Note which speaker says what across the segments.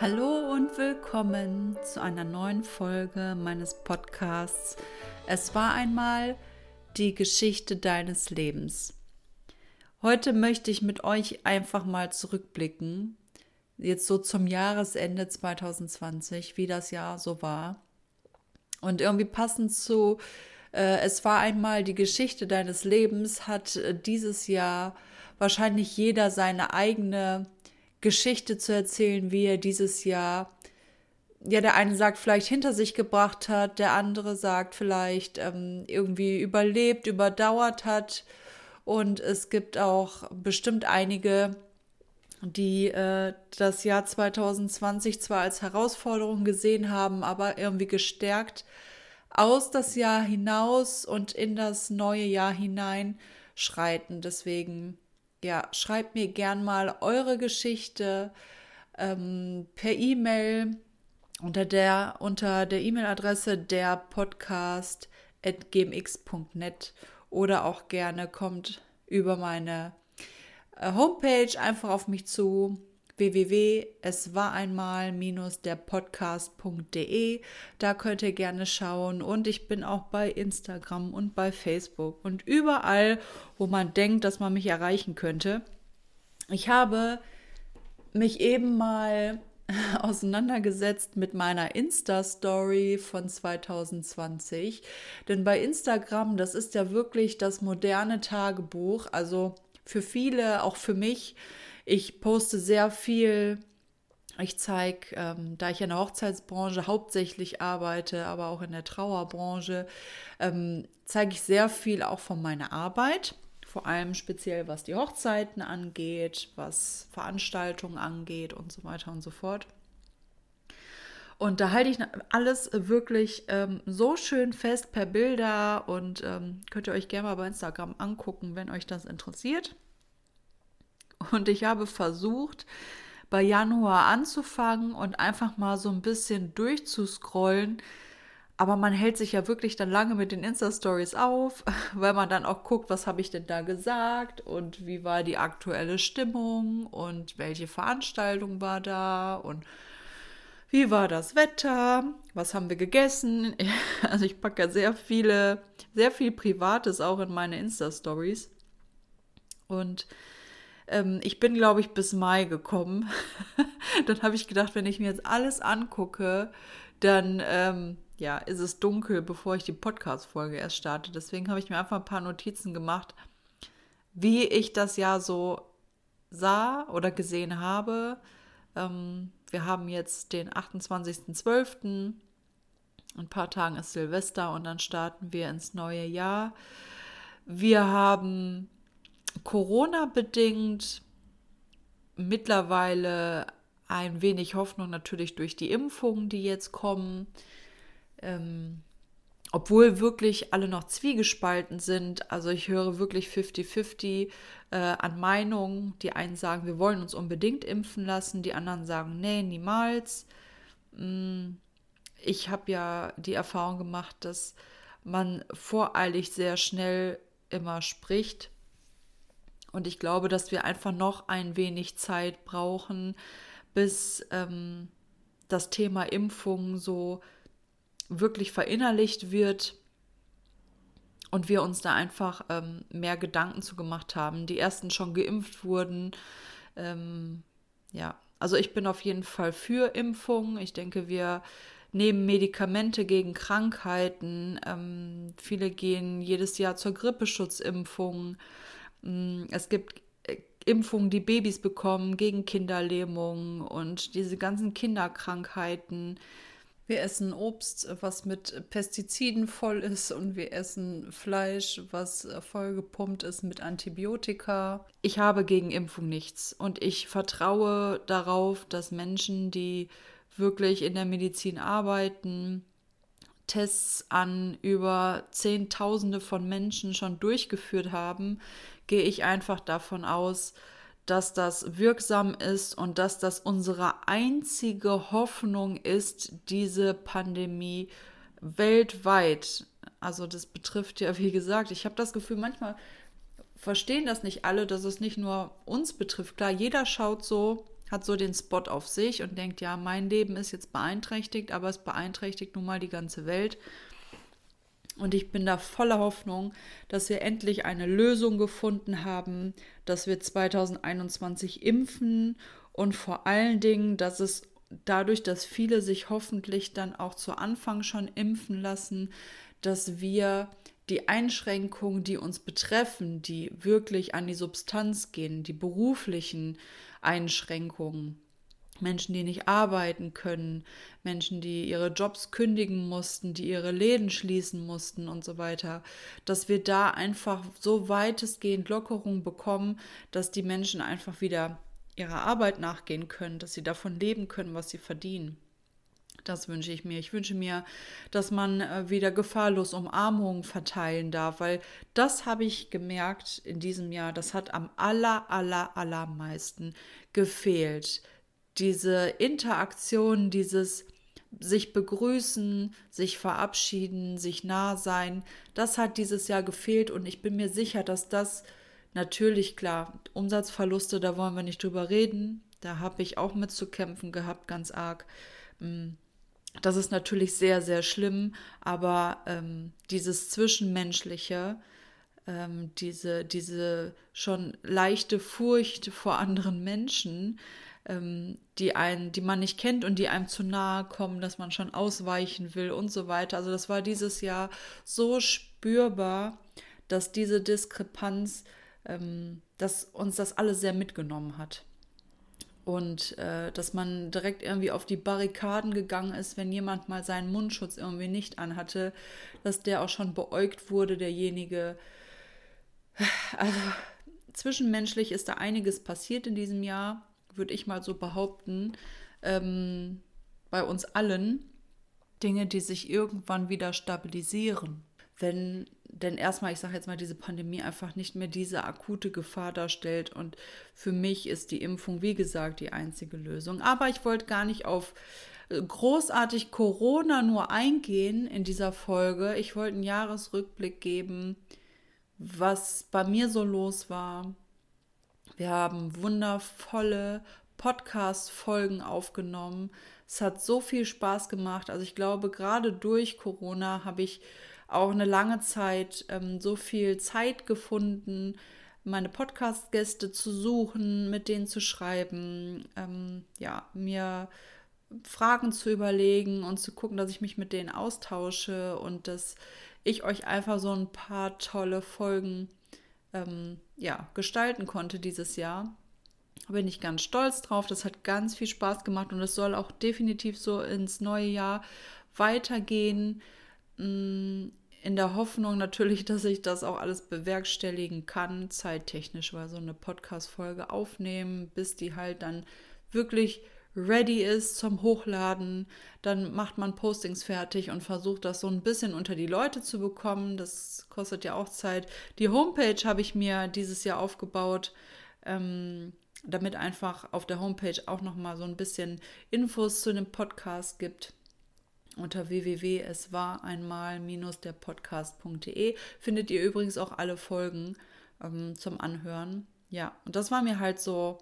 Speaker 1: Hallo und willkommen zu einer neuen Folge meines Podcasts. Es war einmal die Geschichte deines Lebens. Heute möchte ich mit euch einfach mal zurückblicken, jetzt so zum Jahresende 2020, wie das Jahr so war. Und irgendwie passend zu äh, Es war einmal die Geschichte deines Lebens, hat äh, dieses Jahr wahrscheinlich jeder seine eigene Geschichte zu erzählen, wie er dieses Jahr, ja, der eine sagt, vielleicht hinter sich gebracht hat, der andere sagt, vielleicht ähm, irgendwie überlebt, überdauert hat. Und es gibt auch bestimmt einige, die äh, das Jahr 2020 zwar als Herausforderung gesehen haben, aber irgendwie gestärkt aus das Jahr hinaus und in das neue Jahr hinein schreiten. Deswegen ja, schreibt mir gern mal eure Geschichte ähm, per E-Mail unter der unter der E-Mail-Adresse der Podcast gmx.net oder auch gerne kommt über meine äh, Homepage einfach auf mich zu www.eswareinmal-derpodcast.de. Da könnt ihr gerne schauen. Und ich bin auch bei Instagram und bei Facebook und überall, wo man denkt, dass man mich erreichen könnte. Ich habe mich eben mal auseinandergesetzt mit meiner Insta-Story von 2020. Denn bei Instagram, das ist ja wirklich das moderne Tagebuch. Also für viele, auch für mich, ich poste sehr viel. Ich zeige, ähm, da ich in der Hochzeitsbranche hauptsächlich arbeite, aber auch in der Trauerbranche, ähm, zeige ich sehr viel auch von meiner Arbeit. Vor allem speziell was die Hochzeiten angeht, was Veranstaltungen angeht und so weiter und so fort. Und da halte ich alles wirklich ähm, so schön fest per Bilder und ähm, könnt ihr euch gerne mal bei Instagram angucken, wenn euch das interessiert. Und ich habe versucht, bei Januar anzufangen und einfach mal so ein bisschen durchzuscrollen. Aber man hält sich ja wirklich dann lange mit den Insta-Stories auf, weil man dann auch guckt, was habe ich denn da gesagt und wie war die aktuelle Stimmung und welche Veranstaltung war da und wie war das Wetter, was haben wir gegessen. Also ich packe ja sehr viele, sehr viel Privates auch in meine Insta-Stories. Und ähm, ich bin, glaube ich, bis Mai gekommen. dann habe ich gedacht, wenn ich mir jetzt alles angucke, dann ähm, ja, ist es dunkel, bevor ich die Podcast-Folge erst starte. Deswegen habe ich mir einfach ein paar Notizen gemacht, wie ich das Jahr so sah oder gesehen habe. Ähm, wir haben jetzt den 28.12. In ein paar Tagen ist Silvester und dann starten wir ins neue Jahr. Wir haben Corona bedingt mittlerweile ein wenig Hoffnung natürlich durch die Impfungen, die jetzt kommen. Ähm, obwohl wirklich alle noch zwiegespalten sind. Also ich höre wirklich 50-50 äh, an Meinungen. Die einen sagen, wir wollen uns unbedingt impfen lassen, die anderen sagen, nee, niemals. Mm, ich habe ja die Erfahrung gemacht, dass man voreilig sehr schnell immer spricht und ich glaube, dass wir einfach noch ein wenig Zeit brauchen, bis ähm, das Thema Impfung so wirklich verinnerlicht wird und wir uns da einfach ähm, mehr Gedanken zu gemacht haben. Die ersten schon geimpft wurden. Ähm, ja, also ich bin auf jeden Fall für Impfung. Ich denke, wir nehmen Medikamente gegen Krankheiten. Ähm, viele gehen jedes Jahr zur Grippeschutzimpfung. Mm, es gibt äh, Impfungen, die Babys bekommen gegen Kinderlähmung und diese ganzen Kinderkrankheiten. Wir essen Obst, was mit Pestiziden voll ist und wir essen Fleisch, was vollgepumpt ist mit Antibiotika. Ich habe gegen Impfung nichts und ich vertraue darauf, dass Menschen, die wirklich in der Medizin arbeiten, Tests an über Zehntausende von Menschen schon durchgeführt haben, gehe ich einfach davon aus, dass das wirksam ist und dass das unsere einzige Hoffnung ist, diese Pandemie weltweit. Also das betrifft ja, wie gesagt, ich habe das Gefühl, manchmal verstehen das nicht alle, dass es nicht nur uns betrifft. Klar, jeder schaut so hat so den Spot auf sich und denkt, ja, mein Leben ist jetzt beeinträchtigt, aber es beeinträchtigt nun mal die ganze Welt. Und ich bin da voller Hoffnung, dass wir endlich eine Lösung gefunden haben, dass wir 2021 impfen und vor allen Dingen, dass es dadurch, dass viele sich hoffentlich dann auch zu Anfang schon impfen lassen, dass wir die Einschränkungen, die uns betreffen, die wirklich an die Substanz gehen, die beruflichen Einschränkungen, Menschen, die nicht arbeiten können, Menschen, die ihre Jobs kündigen mussten, die ihre Läden schließen mussten und so weiter, dass wir da einfach so weitestgehend Lockerung bekommen, dass die Menschen einfach wieder ihrer Arbeit nachgehen können, dass sie davon leben können, was sie verdienen. Das wünsche ich mir. Ich wünsche mir, dass man äh, wieder gefahrlos Umarmungen verteilen darf, weil das habe ich gemerkt in diesem Jahr, das hat am aller, aller, allermeisten gefehlt. Diese Interaktion, dieses sich begrüßen, sich verabschieden, sich nah sein, das hat dieses Jahr gefehlt und ich bin mir sicher, dass das natürlich klar, Umsatzverluste, da wollen wir nicht drüber reden, da habe ich auch mit zu kämpfen gehabt, ganz arg. Mm, das ist natürlich sehr, sehr schlimm, aber ähm, dieses Zwischenmenschliche, ähm, diese, diese schon leichte Furcht vor anderen Menschen, ähm, die einen, die man nicht kennt und die einem zu nahe kommen, dass man schon ausweichen will und so weiter. Also das war dieses Jahr so spürbar, dass diese Diskrepanz, ähm, dass uns das alles sehr mitgenommen hat und äh, dass man direkt irgendwie auf die Barrikaden gegangen ist, wenn jemand mal seinen Mundschutz irgendwie nicht anhatte, dass der auch schon beäugt wurde, derjenige. Also zwischenmenschlich ist da einiges passiert in diesem Jahr, würde ich mal so behaupten, ähm, bei uns allen. Dinge, die sich irgendwann wieder stabilisieren. Wenn denn erstmal, ich sage jetzt mal, diese Pandemie einfach nicht mehr diese akute Gefahr darstellt. Und für mich ist die Impfung, wie gesagt, die einzige Lösung. Aber ich wollte gar nicht auf äh, großartig Corona nur eingehen in dieser Folge. Ich wollte einen Jahresrückblick geben, was bei mir so los war. Wir haben wundervolle Podcast-Folgen aufgenommen. Es hat so viel Spaß gemacht. Also ich glaube, gerade durch Corona habe ich auch eine lange Zeit ähm, so viel Zeit gefunden, meine Podcast-Gäste zu suchen, mit denen zu schreiben, ähm, ja, mir Fragen zu überlegen und zu gucken, dass ich mich mit denen austausche und dass ich euch einfach so ein paar tolle Folgen ähm, ja, gestalten konnte dieses Jahr. Bin ich ganz stolz drauf. Das hat ganz viel Spaß gemacht und es soll auch definitiv so ins neue Jahr weitergehen. Mm, in der Hoffnung natürlich, dass ich das auch alles bewerkstelligen kann, zeittechnisch, weil so eine Podcast-Folge aufnehmen, bis die halt dann wirklich ready ist zum Hochladen. Dann macht man Postings fertig und versucht das so ein bisschen unter die Leute zu bekommen. Das kostet ja auch Zeit. Die Homepage habe ich mir dieses Jahr aufgebaut. Ähm, damit einfach auf der Homepage auch noch mal so ein bisschen Infos zu dem Podcast gibt unter www.eswareinmal-derpodcast.de findet ihr übrigens auch alle Folgen ähm, zum Anhören. Ja, und das war mir halt so.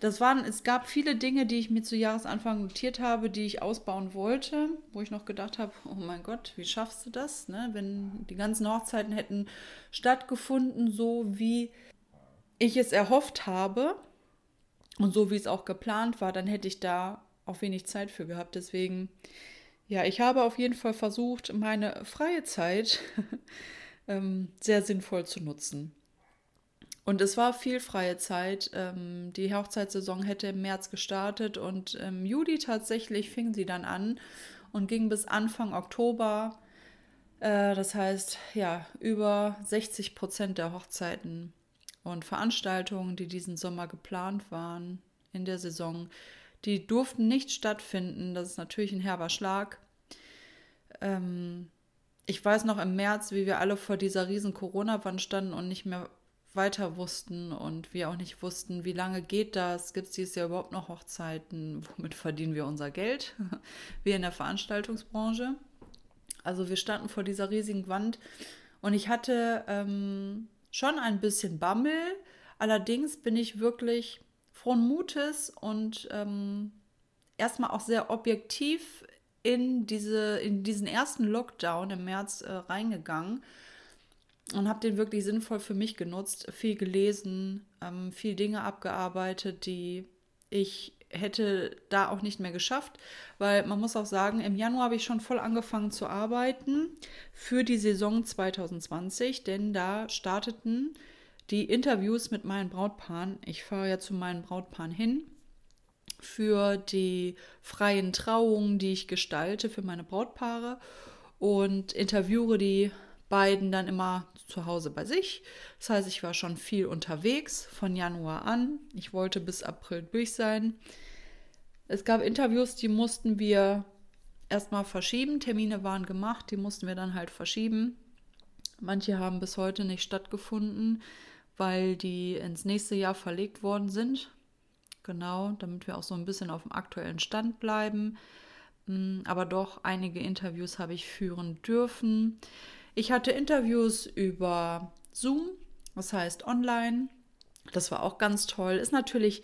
Speaker 1: Das waren, es gab viele Dinge, die ich mir zu Jahresanfang notiert habe, die ich ausbauen wollte, wo ich noch gedacht habe, oh mein Gott, wie schaffst du das? Ne? Wenn die ganzen Hochzeiten hätten stattgefunden, so wie ich es erhofft habe und so wie es auch geplant war, dann hätte ich da auch wenig Zeit für gehabt. Deswegen ja, ich habe auf jeden Fall versucht, meine freie Zeit ähm, sehr sinnvoll zu nutzen. Und es war viel freie Zeit. Ähm, die Hochzeitssaison hätte im März gestartet und im Juli tatsächlich fing sie dann an und ging bis Anfang Oktober. Äh, das heißt, ja, über 60 Prozent der Hochzeiten und Veranstaltungen, die diesen Sommer geplant waren in der Saison, die durften nicht stattfinden. Das ist natürlich ein herber Schlag. Ähm, ich weiß noch im März, wie wir alle vor dieser riesen Corona-Wand standen und nicht mehr weiter wussten und wir auch nicht wussten, wie lange geht das, gibt es dieses Jahr überhaupt noch Hochzeiten, womit verdienen wir unser Geld, wir in der Veranstaltungsbranche. Also wir standen vor dieser riesigen Wand und ich hatte ähm, schon ein bisschen Bammel, allerdings bin ich wirklich frohen Mutes und ähm, erstmal auch sehr objektiv in, diese, in diesen ersten Lockdown im März äh, reingegangen und habe den wirklich sinnvoll für mich genutzt, viel gelesen, ähm, viel Dinge abgearbeitet, die ich hätte da auch nicht mehr geschafft, weil man muss auch sagen, im Januar habe ich schon voll angefangen zu arbeiten für die Saison 2020, denn da starteten die Interviews mit meinen Brautpaaren. Ich fahre ja zu meinen Brautpaaren hin für die freien Trauungen, die ich gestalte für meine Brautpaare und interviewe die beiden dann immer zu Hause bei sich. Das heißt, ich war schon viel unterwegs von Januar an. Ich wollte bis April durch sein. Es gab Interviews, die mussten wir erstmal verschieben. Termine waren gemacht, die mussten wir dann halt verschieben. Manche haben bis heute nicht stattgefunden, weil die ins nächste Jahr verlegt worden sind. Genau, damit wir auch so ein bisschen auf dem aktuellen Stand bleiben. Mm, aber doch einige Interviews habe ich führen dürfen. Ich hatte Interviews über Zoom, das heißt online. Das war auch ganz toll. Ist natürlich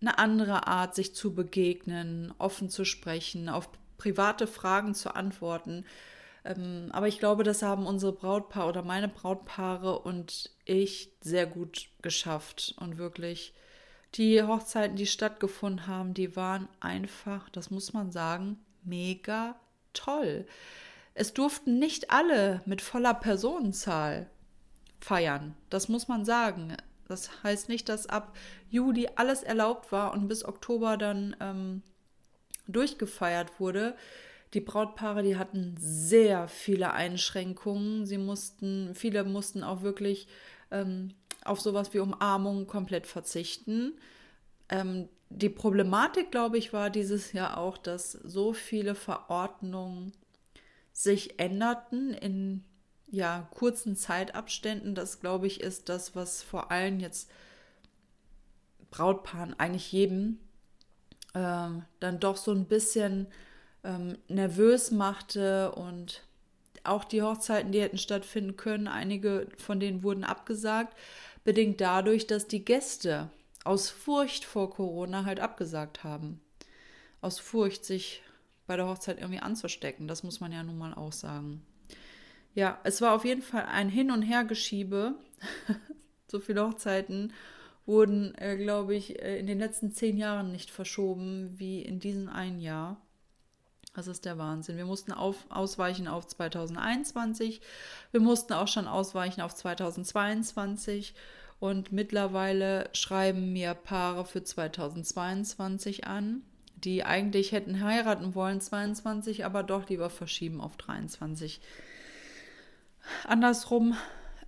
Speaker 1: eine andere Art, sich zu begegnen, offen zu sprechen, auf private Fragen zu antworten. Ähm, aber ich glaube, das haben unsere Brautpaare oder meine Brautpaare und ich sehr gut geschafft. Und wirklich, die Hochzeiten, die stattgefunden haben, die waren einfach, das muss man sagen, mega toll. Es durften nicht alle mit voller Personenzahl feiern. Das muss man sagen. Das heißt nicht, dass ab Juli alles erlaubt war und bis Oktober dann ähm, durchgefeiert wurde. Die Brautpaare, die hatten sehr viele Einschränkungen. Sie mussten, viele mussten auch wirklich ähm, auf sowas wie Umarmung komplett verzichten. Ähm, die Problematik, glaube ich, war dieses Jahr auch, dass so viele Verordnungen sich änderten in ja, kurzen Zeitabständen. Das, glaube ich, ist das, was vor allem jetzt Brautpaaren, eigentlich jedem, äh, dann doch so ein bisschen ähm, nervös machte und auch die Hochzeiten, die hätten stattfinden können, einige von denen wurden abgesagt, bedingt dadurch, dass die Gäste aus Furcht vor Corona halt abgesagt haben. Aus Furcht, sich bei der Hochzeit irgendwie anzustecken. Das muss man ja nun mal auch sagen. Ja, es war auf jeden Fall ein Hin- und Hergeschiebe. so viele Hochzeiten wurden, äh, glaube ich, äh, in den letzten zehn Jahren nicht verschoben wie in diesem einen Jahr. Das ist der Wahnsinn. Wir mussten auf, ausweichen auf 2021. Wir mussten auch schon ausweichen auf 2022. Und mittlerweile schreiben mir Paare für 2022 an die eigentlich hätten heiraten wollen, 22, aber doch lieber verschieben auf 23. Andersrum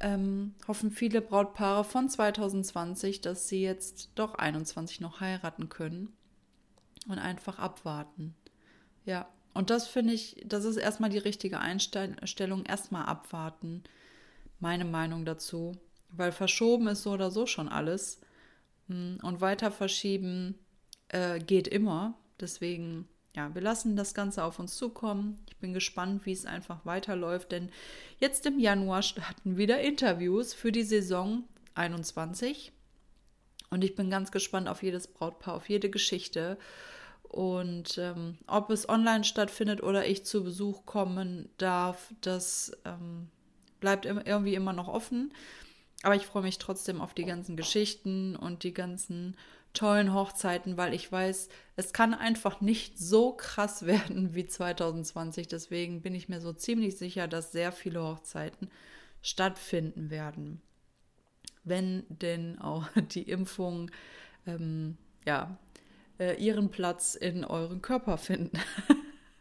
Speaker 1: ähm, hoffen viele Brautpaare von 2020, dass sie jetzt doch 21 noch heiraten können und einfach abwarten. Ja, und das finde ich, das ist erstmal die richtige Einstellung, erstmal abwarten. Meine Meinung dazu, weil verschoben ist so oder so schon alles. Hm, und weiter verschieben äh, geht immer. Deswegen, ja, wir lassen das Ganze auf uns zukommen. Ich bin gespannt, wie es einfach weiterläuft, denn jetzt im Januar starten wieder Interviews für die Saison 21. Und ich bin ganz gespannt auf jedes Brautpaar, auf jede Geschichte. Und ähm, ob es online stattfindet oder ich zu Besuch kommen darf, das ähm, bleibt irgendwie immer noch offen. Aber ich freue mich trotzdem auf die ganzen Geschichten und die ganzen tollen Hochzeiten, weil ich weiß, es kann einfach nicht so krass werden wie 2020. Deswegen bin ich mir so ziemlich sicher, dass sehr viele Hochzeiten stattfinden werden. Wenn denn auch die Impfungen ähm, ja, äh, ihren Platz in euren Körper finden.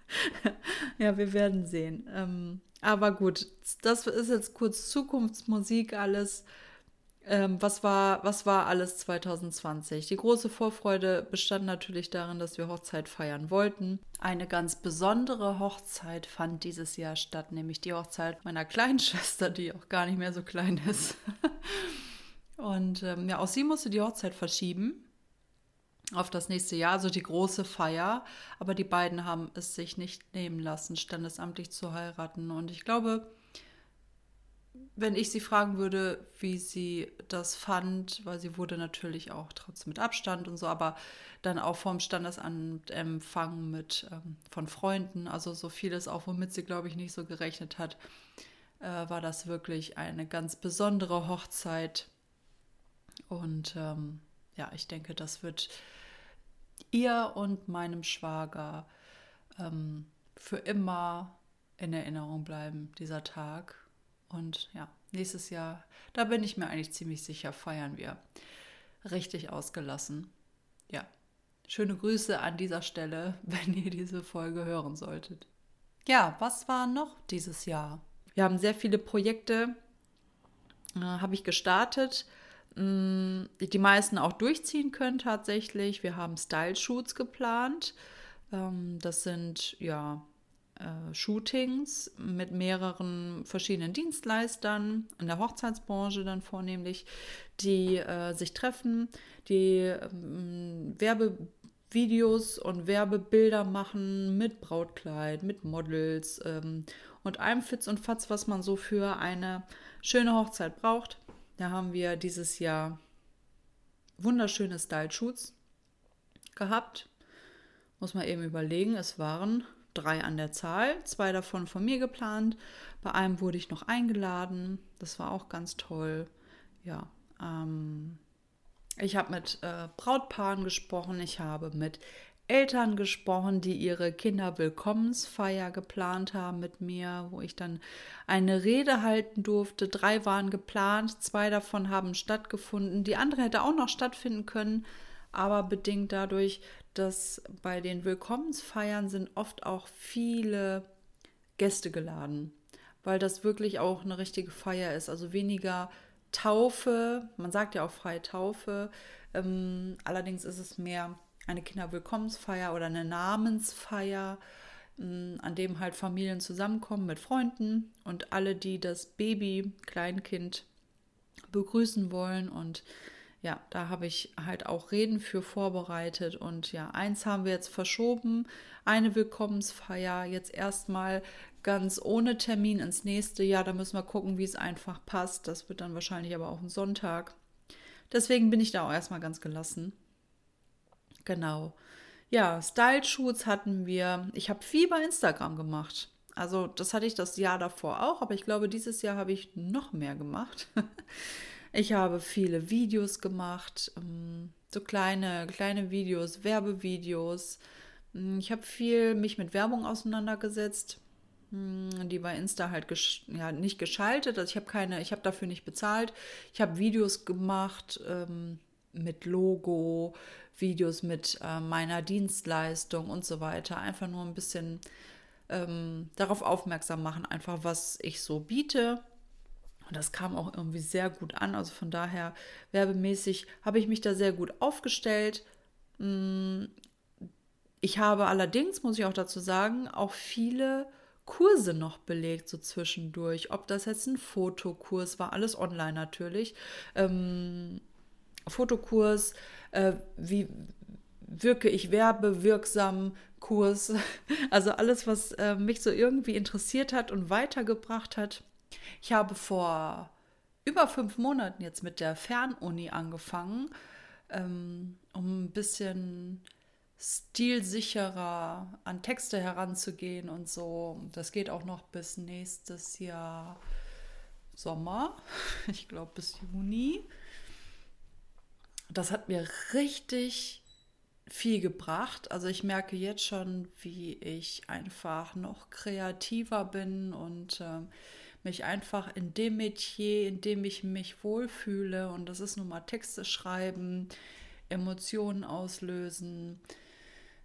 Speaker 1: ja, wir werden sehen. Ähm, aber gut, das ist jetzt kurz Zukunftsmusik alles. Ähm, was, war, was war alles 2020? Die große Vorfreude bestand natürlich darin, dass wir Hochzeit feiern wollten. Eine ganz besondere Hochzeit fand dieses Jahr statt, nämlich die Hochzeit meiner kleinen Schwester, die auch gar nicht mehr so klein ist. Und ähm, ja, auch sie musste die Hochzeit verschieben auf das nächste Jahr, also die große Feier. Aber die beiden haben es sich nicht nehmen lassen, standesamtlich zu heiraten. Und ich glaube, wenn ich sie fragen würde, wie sie das fand, weil sie wurde natürlich auch trotzdem mit Abstand und so, aber dann auch vom Standesamt empfangen mit ähm, von Freunden, also so vieles auch, womit sie, glaube ich, nicht so gerechnet hat, äh, war das wirklich eine ganz besondere Hochzeit. Und ähm, ja, ich denke, das wird ihr und meinem Schwager ähm, für immer in Erinnerung bleiben, dieser Tag. Und ja, nächstes Jahr, da bin ich mir eigentlich ziemlich sicher, feiern wir richtig ausgelassen. Ja, schöne Grüße an dieser Stelle, wenn ihr diese Folge hören solltet. Ja, was war noch dieses Jahr? Wir haben sehr viele Projekte, äh, habe ich gestartet, mh, die meisten auch durchziehen können tatsächlich. Wir haben Style-Shoots geplant. Ähm, das sind ja äh, Shootings mit mehreren verschiedenen Dienstleistern in der Hochzeitsbranche dann vornehmlich, die äh, sich treffen, die ähm, Werbevideos und Werbebilder machen mit Brautkleid, mit Models ähm, und allem Fitz und Fatz, was man so für eine schöne Hochzeit braucht. Da haben wir dieses Jahr wunderschöne Style-Shoots gehabt. Muss man eben überlegen, es waren drei an der Zahl, zwei davon von mir geplant. Bei einem wurde ich noch eingeladen. Das war auch ganz toll. Ja, ähm, ich habe mit äh, Brautpaaren gesprochen. Ich habe mit Eltern gesprochen, die ihre Kinderwillkommensfeier geplant haben mit mir, wo ich dann eine Rede halten durfte. Drei waren geplant, zwei davon haben stattgefunden. Die andere hätte auch noch stattfinden können, aber bedingt dadurch, dass bei den Willkommensfeiern sind oft auch viele Gäste geladen, weil das wirklich auch eine richtige Feier ist. Also weniger Taufe, man sagt ja auch freie Taufe, ähm, allerdings ist es mehr eine Kinderwillkommensfeier oder eine Namensfeier, mm, an dem halt Familien zusammenkommen mit Freunden und alle, die das Baby, Kleinkind begrüßen wollen. Und ja, da habe ich halt auch Reden für vorbereitet. Und ja, eins haben wir jetzt verschoben, eine Willkommensfeier jetzt erstmal ganz ohne Termin ins nächste Jahr. Da müssen wir gucken, wie es einfach passt. Das wird dann wahrscheinlich aber auch ein Sonntag. Deswegen bin ich da auch erstmal ganz gelassen. Genau. Ja, Style-Shoots hatten wir. Ich habe viel bei Instagram gemacht. Also das hatte ich das Jahr davor auch, aber ich glaube, dieses Jahr habe ich noch mehr gemacht. ich habe viele Videos gemacht, ähm, so kleine, kleine Videos, Werbevideos. Hm, ich habe viel mich mit Werbung auseinandergesetzt, hm, die bei Insta halt gesch ja, nicht geschaltet. Also ich habe keine, ich habe dafür nicht bezahlt. Ich habe Videos gemacht ähm, mit Logo, Videos mit äh, meiner Dienstleistung und so weiter. Einfach nur ein bisschen ähm, darauf aufmerksam machen, einfach was ich so biete. Und das kam auch irgendwie sehr gut an. Also von daher, werbemäßig habe ich mich da sehr gut aufgestellt. Mm, ich habe allerdings, muss ich auch dazu sagen, auch viele Kurse noch belegt, so zwischendurch. Ob das jetzt ein Fotokurs war, alles online natürlich. Ähm, Fotokurs, äh, wie wirke ich werbewirksam Kurs. Also alles, was äh, mich so irgendwie interessiert hat und weitergebracht hat. Ich habe vor über fünf Monaten jetzt mit der Fernuni angefangen, ähm, um ein bisschen stilsicherer an Texte heranzugehen und so. Das geht auch noch bis nächstes Jahr Sommer. Ich glaube bis Juni das hat mir richtig viel gebracht. Also ich merke jetzt schon, wie ich einfach noch kreativer bin und äh, mich einfach in dem Metier, in dem ich mich wohlfühle, und das ist nun mal Texte schreiben, Emotionen auslösen,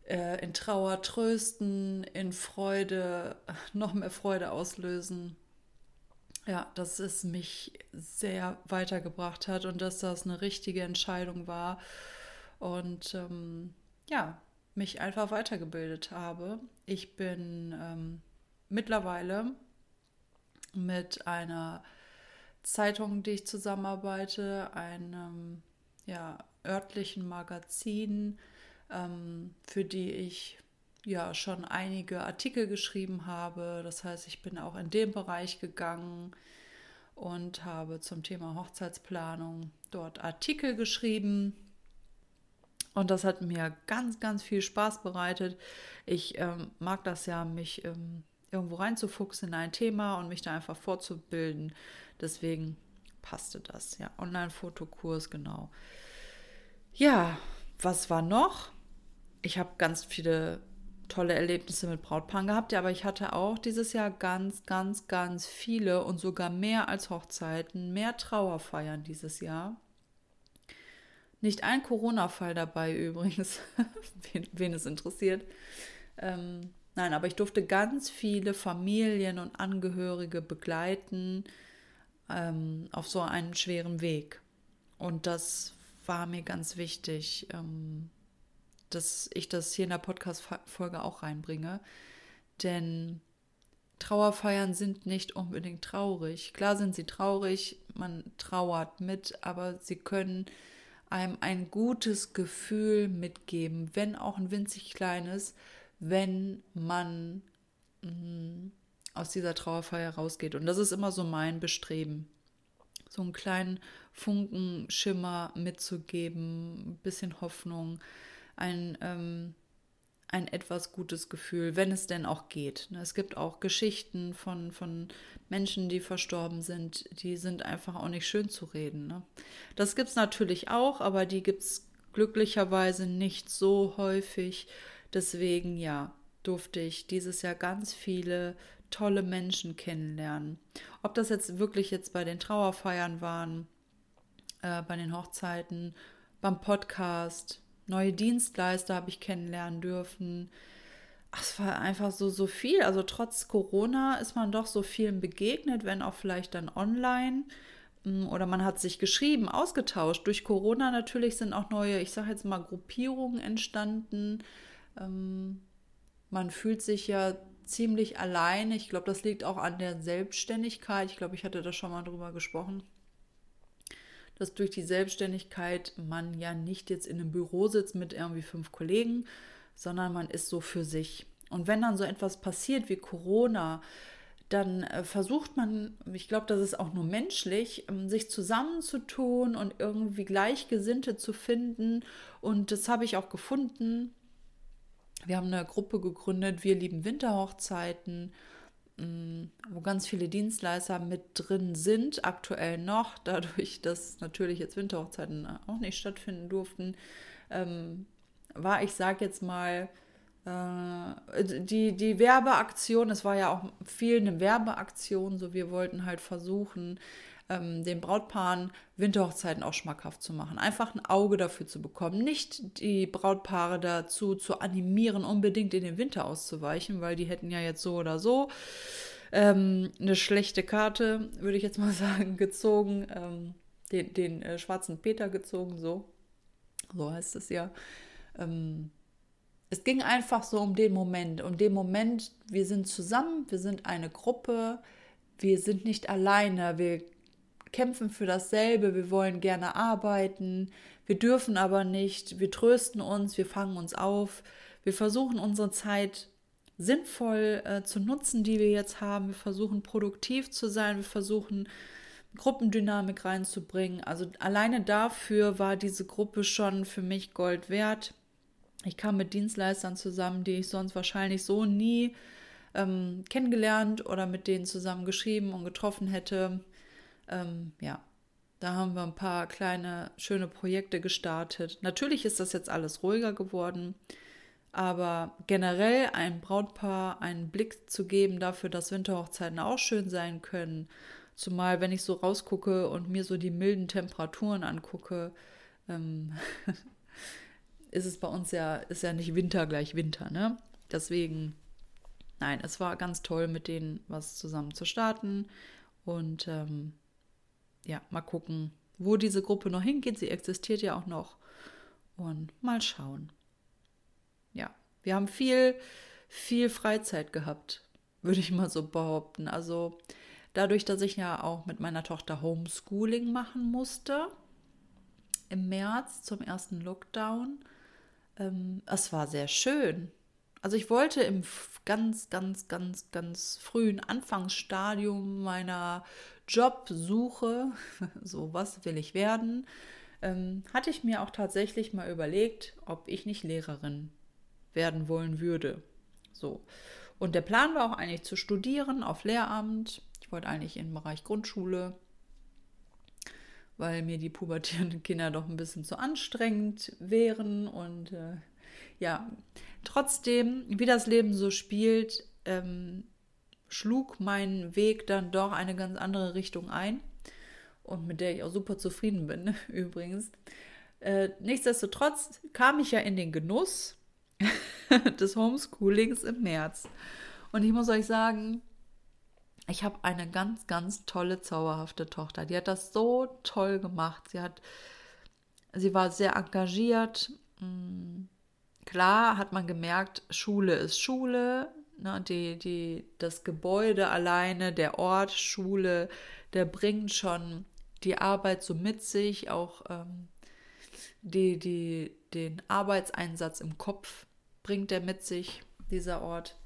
Speaker 1: äh, in Trauer trösten, in Freude noch mehr Freude auslösen. Ja, dass es mich sehr weitergebracht hat und dass das eine richtige Entscheidung war. Und ähm, ja, mich einfach weitergebildet habe. Ich bin ähm, mittlerweile mit einer Zeitung, die ich zusammenarbeite, einem ja, örtlichen Magazin, ähm, für die ich ja schon einige Artikel geschrieben habe. Das heißt, ich bin auch in dem Bereich gegangen und habe zum Thema Hochzeitsplanung dort Artikel geschrieben. Und das hat mir ganz, ganz viel Spaß bereitet. Ich ähm, mag das ja, mich ähm, irgendwo reinzufuchsen in ein Thema und mich da einfach fortzubilden. Deswegen passte das. Ja, Online-Fotokurs, genau. Ja, was war noch? Ich habe ganz viele tolle Erlebnisse mit Brautpaaren gehabt, aber ich hatte auch dieses Jahr ganz, ganz, ganz viele und sogar mehr als Hochzeiten, mehr Trauerfeiern dieses Jahr. Nicht ein Corona-Fall dabei übrigens, wen, wen, es interessiert. Ähm, nein, aber ich durfte ganz viele Familien und Angehörige begleiten ähm, auf so einen schweren Weg. Und das war mir ganz wichtig. Ähm, dass ich das hier in der Podcast-Folge auch reinbringe. Denn Trauerfeiern sind nicht unbedingt traurig. Klar sind sie traurig, man trauert mit, aber sie können einem ein gutes Gefühl mitgeben, wenn auch ein winzig kleines, wenn man mh, mm, aus dieser Trauerfeier rausgeht. Und das ist immer so mein Bestreben. So einen kleinen Funkenschimmer mitzugeben, ein bisschen Hoffnung, ein, ähm, ein etwas gutes Gefühl, wenn es denn auch geht. Ne, es gibt auch Geschichten von, von Menschen, die verstorben sind, die sind einfach auch nicht schön zu reden. Ne? Das gibt es natürlich auch, aber die gibt es glücklicherweise nicht so häufig. Deswegen, ja, durfte ich dieses Jahr ganz viele tolle Menschen kennenlernen. Ob das jetzt wirklich jetzt bei den Trauerfeiern waren, äh, bei den Hochzeiten, beim Podcast, neue Dienstleister habe ich kennenlernen dürfen. Es war einfach so, so viel. Also trotz Corona ist man doch so vielen begegnet, wenn auch vielleicht dann online. Mm, oder man hat sich geschrieben, ausgetauscht. Durch Corona natürlich sind auch neue, ich sage jetzt mal, Gruppierungen entstanden. Ähm, man fühlt sich ja ziemlich alleine. Ich glaube, das liegt auch an der Selbstständigkeit. Ich glaube, ich hatte da schon mal drüber gesprochen dass durch die Selbstständigkeit man ja nicht jetzt in einem Büro sitzt mit irgendwie fünf Kollegen, sondern man ist so für sich. Und wenn dann so etwas passiert wie Corona, dann äh, versucht man, ich glaube, das ist auch nur menschlich, ähm, sich zusammenzutun und irgendwie Gleichgesinnte zu finden. Und das habe ich auch gefunden. Wir haben eine Gruppe gegründet, wir lieben Winterhochzeiten. Mm, wo ganz viele Dienstleister mit drin sind, aktuell noch, dadurch, dass natürlich jetzt Winterhochzeiten auch nicht stattfinden durften, ähm, war, ich sage jetzt mal, äh, die, die Werbeaktion, es war ja auch viel eine Werbeaktion, so wir wollten halt versuchen, ähm, den Brautpaaren Winterhochzeiten auch schmackhaft zu machen. Einfach ein Auge dafür zu bekommen. Nicht die Brautpaare dazu zu animieren, unbedingt in den Winter auszuweichen, weil die hätten ja jetzt so oder so ähm, eine schlechte Karte, würde ich jetzt mal sagen, gezogen. Ähm, den, den äh, schwarzen Peter gezogen, so. So heißt es ja. Ähm, es ging einfach so um den Moment. Um den Moment, wir sind zusammen, wir sind eine Gruppe, wir sind nicht alleine, wir kämpfen für dasselbe, wir wollen gerne arbeiten, wir dürfen aber nicht, wir trösten uns, wir fangen uns auf, wir versuchen unsere Zeit sinnvoll äh, zu nutzen, die wir jetzt haben, wir versuchen produktiv zu sein, wir versuchen Gruppendynamik reinzubringen. Also alleine dafür war diese Gruppe schon für mich Gold wert. Ich kam mit Dienstleistern zusammen, die ich sonst wahrscheinlich so nie ähm, kennengelernt oder mit denen zusammen geschrieben und getroffen hätte. Ähm, ja, da haben wir ein paar kleine, schöne Projekte gestartet. Natürlich ist das jetzt alles ruhiger geworden, aber generell ein Brautpaar einen Blick zu geben dafür, dass Winterhochzeiten auch schön sein können. Zumal, wenn ich so rausgucke und mir so die milden Temperaturen angucke, ähm, ist es bei uns ja, ist ja nicht Winter gleich Winter, ne? Deswegen, nein, es war ganz toll, mit denen was zusammen zu starten. Und ähm, ja, mal gucken, wo diese Gruppe noch hingeht. Sie existiert ja auch noch. Und mal schauen. Ja, wir haben viel, viel Freizeit gehabt, würde ich mal so behaupten. Also dadurch, dass ich ja auch mit meiner Tochter Homeschooling machen musste, im März zum ersten Lockdown, ähm, es war sehr schön. Also ich wollte im ganz, ganz, ganz, ganz frühen Anfangsstadium meiner Jobsuche, so was will ich werden, ähm, hatte ich mir auch tatsächlich mal überlegt, ob ich nicht Lehrerin werden wollen würde. So. Und der Plan war auch eigentlich zu studieren auf Lehramt. Ich wollte eigentlich im Bereich Grundschule, weil mir die pubertierenden Kinder doch ein bisschen zu anstrengend wären. Und äh, ja, trotzdem, wie das Leben so spielt, ähm, schlug mein Weg dann doch eine ganz andere Richtung ein und mit der ich auch super zufrieden bin, übrigens. Äh, nichtsdestotrotz kam ich ja in den Genuss des Homeschoolings im März. Und ich muss euch sagen, ich habe eine ganz, ganz tolle, zauberhafte Tochter. Die hat das so toll gemacht. Sie hat, sie war sehr engagiert. Mm, klar hat man gemerkt, Schule ist Schule. Ne, die, die, das Gebäude alleine, der Ort Schule, der bringt schon die Arbeit so mit sich, auch ähm, die, die, den Arbeitseinsatz im Kopf bringt er mit sich, dieser Ort.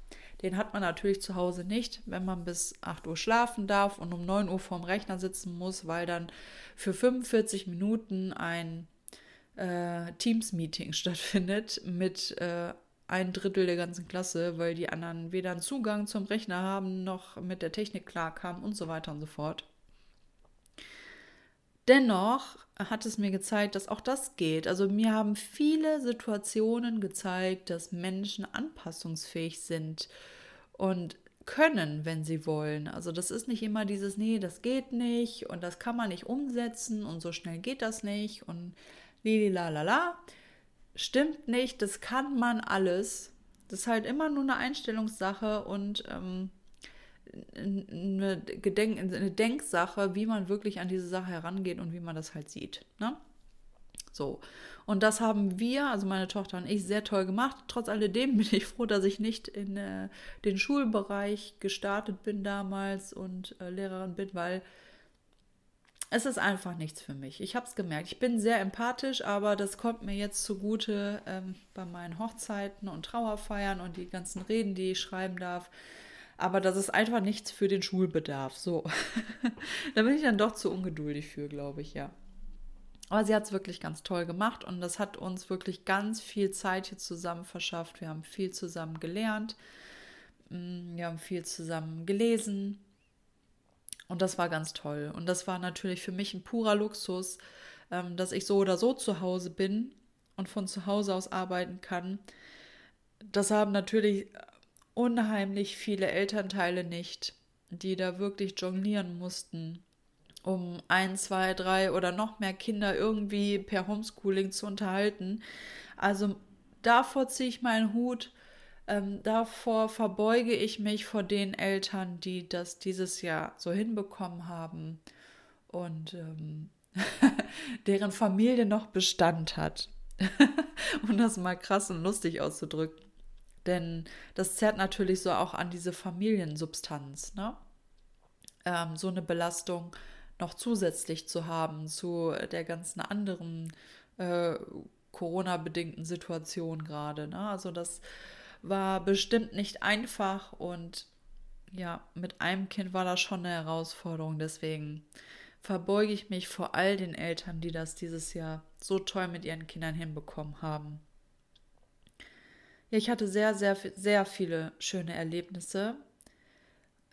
Speaker 1: Den hat man natürlich zu Hause nicht, wenn man bis 8 Uhr schlafen darf und um 9 Uhr vorm Rechner sitzen muss, weil dann für 45 Minuten ein äh, Teams-Meeting stattfindet mit äh, ein Drittel der ganzen Klasse, weil die anderen weder einen Zugang zum Rechner haben, noch mit der Technik klarkamen und so weiter und so fort. Dennoch hat es mir gezeigt, dass auch das geht. Also mir haben viele Situationen gezeigt, dass Menschen anpassungsfähig sind und können, wenn sie wollen. Also das ist nicht immer dieses, nee, das geht nicht und das kann man nicht umsetzen und so schnell geht das nicht und lili la la la. Stimmt nicht, das kann man alles. Das ist halt immer nur eine Einstellungssache und ähm, eine, Gedenk eine Denksache, wie man wirklich an diese Sache herangeht und wie man das halt sieht. Ne? So. Und das haben wir, also meine Tochter und ich, sehr toll gemacht. Trotz alledem bin ich froh, dass ich nicht in äh, den Schulbereich gestartet bin damals und äh, Lehrerin bin, weil es ist einfach nichts für mich. Ich habe es gemerkt. Ich bin sehr empathisch, aber das kommt mir jetzt zugute ähm, bei meinen Hochzeiten und Trauerfeiern und die ganzen Reden, die ich schreiben darf. Aber das ist einfach nichts für den Schulbedarf. So. da bin ich dann doch zu ungeduldig für, glaube ich, ja. Aber sie hat es wirklich ganz toll gemacht und das hat uns wirklich ganz viel Zeit hier zusammen verschafft. Wir haben viel zusammen gelernt. Mm, wir haben viel zusammen gelesen und das war ganz toll. Und das war natürlich für mich ein purer Luxus, ähm, dass ich so oder so zu Hause bin und von zu Hause aus arbeiten kann. Das haben natürlich unheimlich viele Elternteile nicht, die da wirklich jonglieren mussten, um ein, zwei, drei oder noch mehr Kinder irgendwie per Homeschooling zu unterhalten. Also davor ziehe ich meinen Hut ähm, davor verbeuge ich mich vor den Eltern, die das dieses Jahr so hinbekommen haben und ähm, deren Familie noch Bestand hat. um das mal krass und lustig auszudrücken. Denn das zerrt natürlich so auch an diese Familiensubstanz, ne? Ähm, so eine Belastung noch zusätzlich zu haben zu der ganzen anderen äh, Corona-bedingten Situation gerade. Ne? Also das war bestimmt nicht einfach und ja, mit einem Kind war das schon eine Herausforderung. Deswegen verbeuge ich mich vor all den Eltern, die das dieses Jahr so toll mit ihren Kindern hinbekommen haben. Ja, ich hatte sehr, sehr, sehr viele schöne Erlebnisse.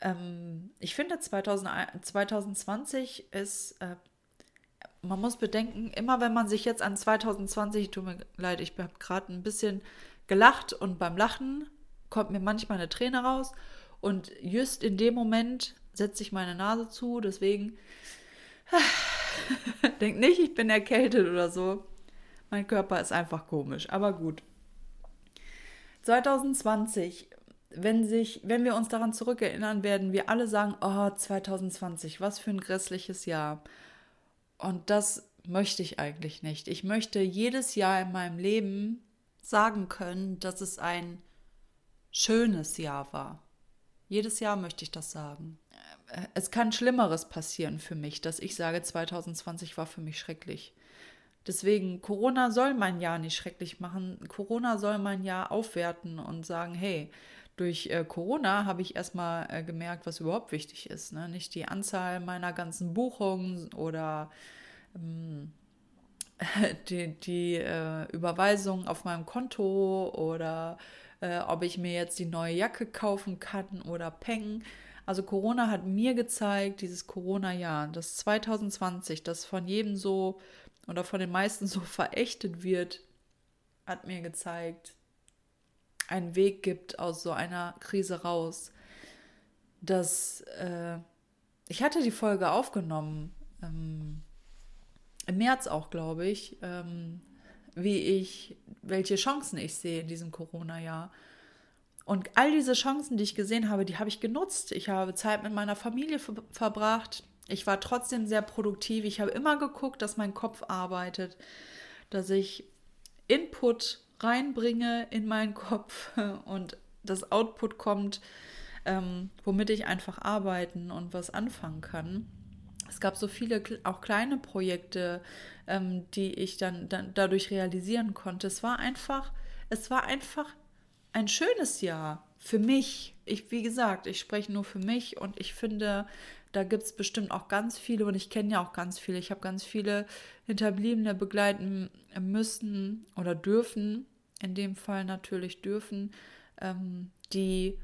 Speaker 1: Ähm, ich finde, 2000, 2020 ist, äh, man muss bedenken, immer wenn man sich jetzt an 2020, tut mir leid, ich habe gerade ein bisschen gelacht und beim Lachen kommt mir manchmal eine Träne raus und just in dem Moment setze ich meine Nase zu, deswegen denk nicht, ich bin erkältet oder so. Mein Körper ist einfach komisch, aber gut. 2020, wenn sich, wenn wir uns daran zurückerinnern, werden wir alle sagen, oh, 2020, was für ein grässliches Jahr. Und das möchte ich eigentlich nicht. Ich möchte jedes Jahr in meinem Leben sagen können, dass es ein schönes Jahr war. Jedes Jahr möchte ich das sagen. Es kann Schlimmeres passieren für mich, dass ich sage, 2020 war für mich schrecklich. Deswegen, Corona soll mein Jahr nicht schrecklich machen. Corona soll mein Jahr aufwerten und sagen, hey, durch äh, Corona habe ich erstmal äh, gemerkt, was überhaupt wichtig ist. Ne? Nicht die Anzahl meiner ganzen Buchungen oder ähm, die, die äh, Überweisung auf meinem Konto oder äh, ob ich mir jetzt die neue Jacke kaufen kann oder Peng. Also Corona hat mir gezeigt, dieses Corona-Jahr, das 2020, das von jedem so oder von den meisten so verächtet wird, hat mir gezeigt, einen Weg gibt aus so einer Krise raus. Dass äh, ich hatte die Folge aufgenommen, ähm, im März auch, glaube ich, ähm, wie ich, welche Chancen ich sehe in diesem Corona-Jahr. Und all diese Chancen, die ich gesehen habe, die habe ich genutzt. Ich habe Zeit mit meiner Familie ver verbracht. Ich war trotzdem sehr produktiv. Ich habe immer geguckt, dass mein Kopf arbeitet, dass ich Input reinbringe in meinen Kopf und das Output kommt, ähm, womit ich einfach arbeiten und was anfangen kann. Es gab so viele auch kleine Projekte, ähm, die ich dann, dann dadurch realisieren konnte. Es war einfach, es war einfach ein schönes Jahr für mich. Ich, wie gesagt, ich spreche nur für mich und ich finde, da gibt es bestimmt auch ganz viele und ich kenne ja auch ganz viele. Ich habe ganz viele Hinterbliebene begleiten müssen oder dürfen, in dem Fall natürlich dürfen, ähm, die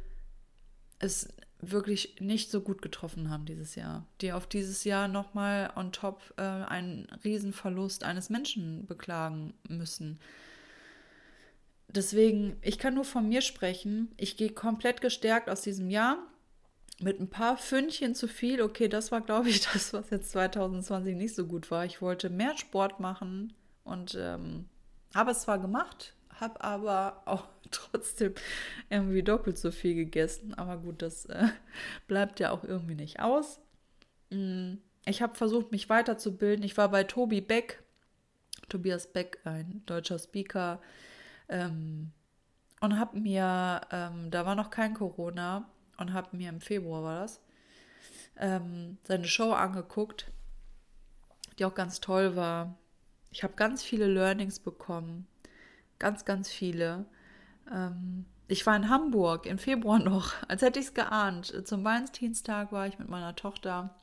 Speaker 1: es wirklich nicht so gut getroffen haben dieses Jahr, die auf dieses Jahr nochmal on top äh, einen Riesenverlust eines Menschen beklagen müssen. Deswegen, ich kann nur von mir sprechen. Ich gehe komplett gestärkt aus diesem Jahr mit ein paar Fündchen zu viel. Okay, das war, glaube ich, das, was jetzt 2020 nicht so gut war. Ich wollte mehr Sport machen und ähm, habe es zwar gemacht, habe aber auch trotzdem irgendwie doppelt so viel gegessen. Aber gut, das äh, bleibt ja auch irgendwie nicht aus. Mm, ich habe versucht, mich weiterzubilden. Ich war bei Tobi Beck, Tobias Beck, ein deutscher Speaker, ähm, und habe mir, ähm, da war noch kein Corona, und habe mir im Februar war das, ähm, seine Show angeguckt, die auch ganz toll war. Ich habe ganz viele Learnings bekommen, ganz, ganz viele. Ähm, ich war in Hamburg im Februar noch, als hätte ich es geahnt. Zum Valentinstag war ich mit meiner Tochter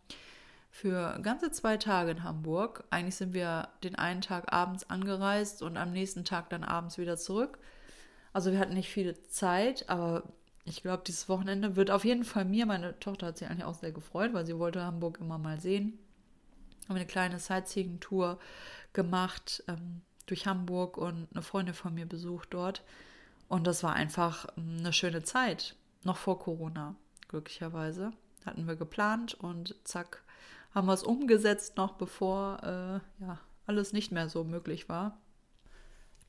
Speaker 1: für ganze zwei Tage in Hamburg. Eigentlich sind wir den einen Tag abends angereist und am nächsten Tag dann abends wieder zurück. Also wir hatten nicht viel Zeit, aber ich glaube, dieses Wochenende wird auf jeden Fall mir, meine Tochter hat sich eigentlich auch sehr gefreut, weil sie wollte Hamburg immer mal sehen. Haben eine kleine Sightseeing-Tour gemacht ähm, durch Hamburg und eine Freundin von mir besucht dort. Und das war einfach ähm, eine schöne Zeit, noch vor Corona, glücklicherweise. Hatten wir geplant und zack, haben wir es umgesetzt, noch bevor äh, ja, alles nicht mehr so möglich war.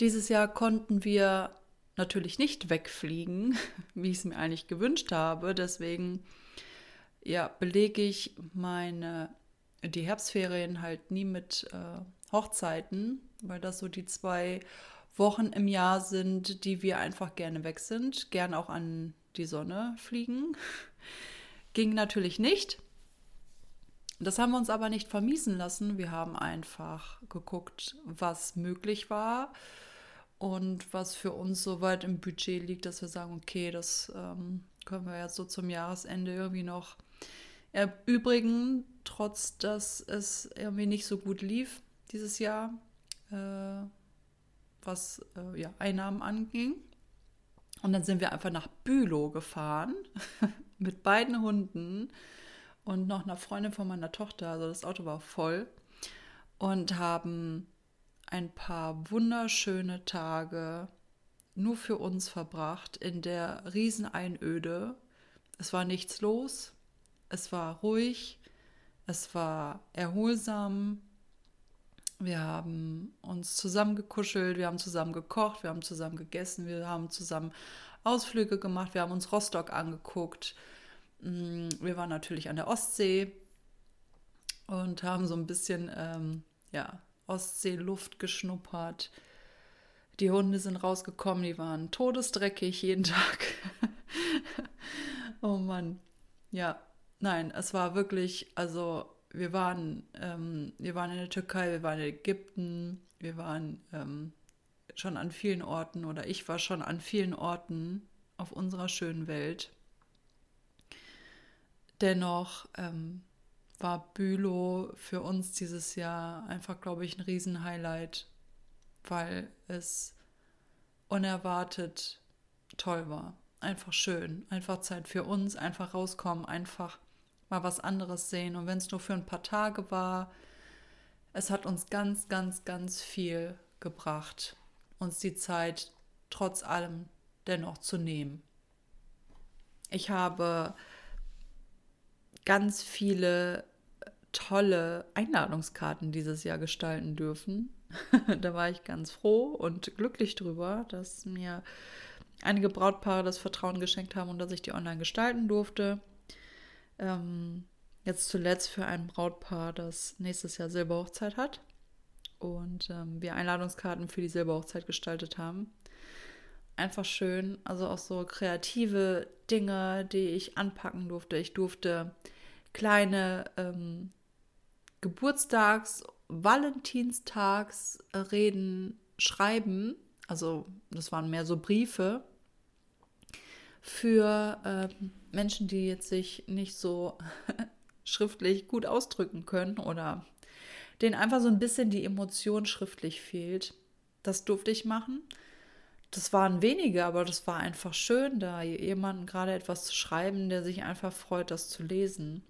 Speaker 1: Dieses Jahr konnten wir natürlich nicht wegfliegen, wie ich es mir eigentlich gewünscht habe. Deswegen ja, belege ich meine die Herbstferien halt nie mit äh, Hochzeiten, weil das so die zwei Wochen im Jahr sind, die wir einfach gerne weg sind, gern auch an die Sonne fliegen. Ging natürlich nicht. Das haben wir uns aber nicht vermiesen lassen. Wir haben einfach geguckt, was möglich war und was für uns soweit im Budget liegt, dass wir sagen, okay, das ähm, können wir jetzt so zum Jahresende irgendwie noch erübrigen, trotz dass es irgendwie nicht so gut lief dieses Jahr, äh, was äh, ja, Einnahmen anging. Und dann sind wir einfach nach Bülow gefahren mit beiden Hunden und noch einer Freundin von meiner Tochter. Also das Auto war voll und haben ein paar wunderschöne Tage nur für uns verbracht in der Rieseneinöde. Es war nichts los, es war ruhig, es war erholsam. Wir haben uns zusammen gekuschelt, wir haben zusammen gekocht, wir haben zusammen gegessen, wir haben zusammen Ausflüge gemacht, wir haben uns Rostock angeguckt. Mm, wir waren natürlich an der Ostsee und haben so ein bisschen ähm, ja, Ostseeluft geschnuppert. Die Hunde sind rausgekommen, die waren todesdreckig jeden Tag. oh Mann. Ja, nein, es war wirklich, also wir waren, ähm, wir waren in der Türkei, wir waren in Ägypten, wir waren ähm, schon an vielen Orten oder ich war schon an vielen Orten auf unserer schönen Welt. Dennoch ähm, war Bülow für uns dieses Jahr einfach, glaube ich, ein Riesenhighlight, weil es unerwartet toll war. Einfach schön, einfach Zeit für uns, einfach rauskommen, einfach mal was anderes sehen. Und wenn es nur für ein paar Tage war, es hat uns ganz, ganz, ganz viel gebracht, uns die Zeit trotz allem dennoch zu nehmen. Ich habe ganz viele tolle Einladungskarten dieses Jahr gestalten dürfen. da war ich ganz froh und glücklich drüber, dass mir einige Brautpaare das Vertrauen geschenkt haben und dass ich die online gestalten durfte. Ähm, jetzt zuletzt für ein Brautpaar, das nächstes Jahr Silberhochzeit hat und ähm, wir Einladungskarten für die Silberhochzeit gestaltet haben. Einfach schön, also auch so kreative Dinge, die ich anpacken durfte. Ich durfte kleine ähm, Geburtstags-, Valentinstagsreden schreiben. Also das waren mehr so Briefe für ähm, Menschen, die jetzt sich nicht so schriftlich gut ausdrücken können oder denen einfach so ein bisschen die Emotion schriftlich fehlt. Das durfte ich machen. Das waren wenige, aber das war einfach schön, da jemandem gerade etwas zu schreiben, der sich einfach freut, das zu lesen.